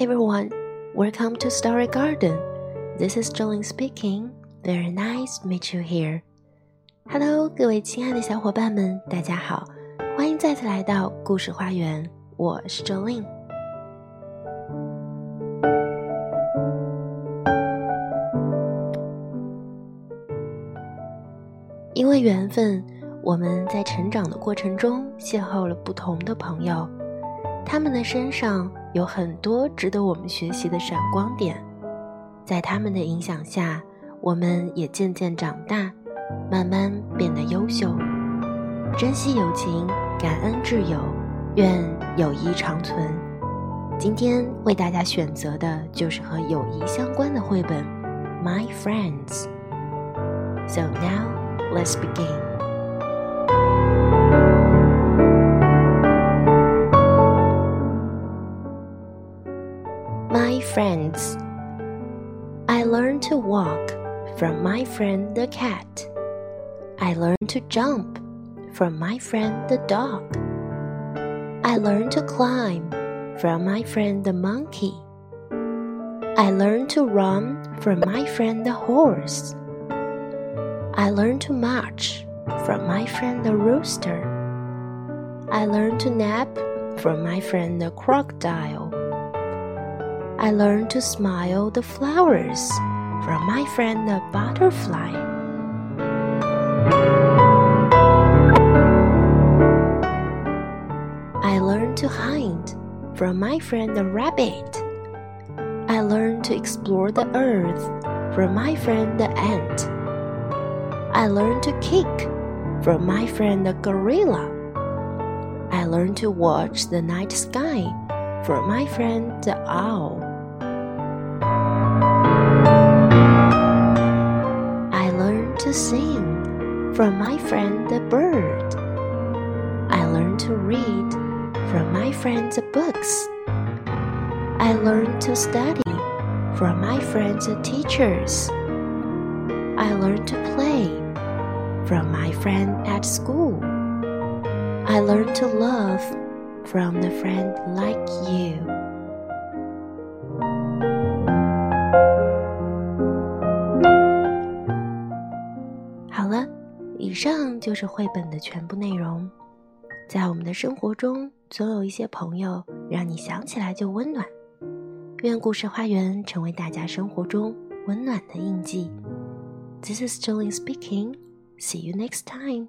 everyone, welcome to Story Garden. This is Jolin speaking. Very nice meet you here. Hello，各位亲爱的小伙伴们，大家好，欢迎再次来到故事花园，我是 Jolin。因为缘分，我们在成长的过程中邂逅了不同的朋友，他们的身上有很多值得我们学习的闪光点，在他们的影响下，我们也渐渐长大。慢慢变得优秀，珍惜友情，感恩挚友，愿友谊长存。今天为大家选择的就是和友谊相关的绘本《My Friends》。So now let's begin. My friends, I learned to walk from my friend the cat. I learned to jump from my friend the dog. I learned to climb from my friend the monkey. I learned to run from my friend the horse. I learned to march from my friend the rooster. I learned to nap from my friend the crocodile. I learned to smile the flowers from my friend the butterfly. I learned to hide from my friend the rabbit. I learned to explore the earth from my friend the ant. I learned to kick from my friend the gorilla. I learned to watch the night sky from my friend the owl. From my friend the bird. I learned to read from my friend's books. I learned to study from my friends' teachers. I learned to play from my friend at school. I learned to love from the friend like you. 上就是绘本的全部内容。在我们的生活中，总有一些朋友让你想起来就温暖。愿故事花园成为大家生活中温暖的印记。This is Jolin speaking. See you next time.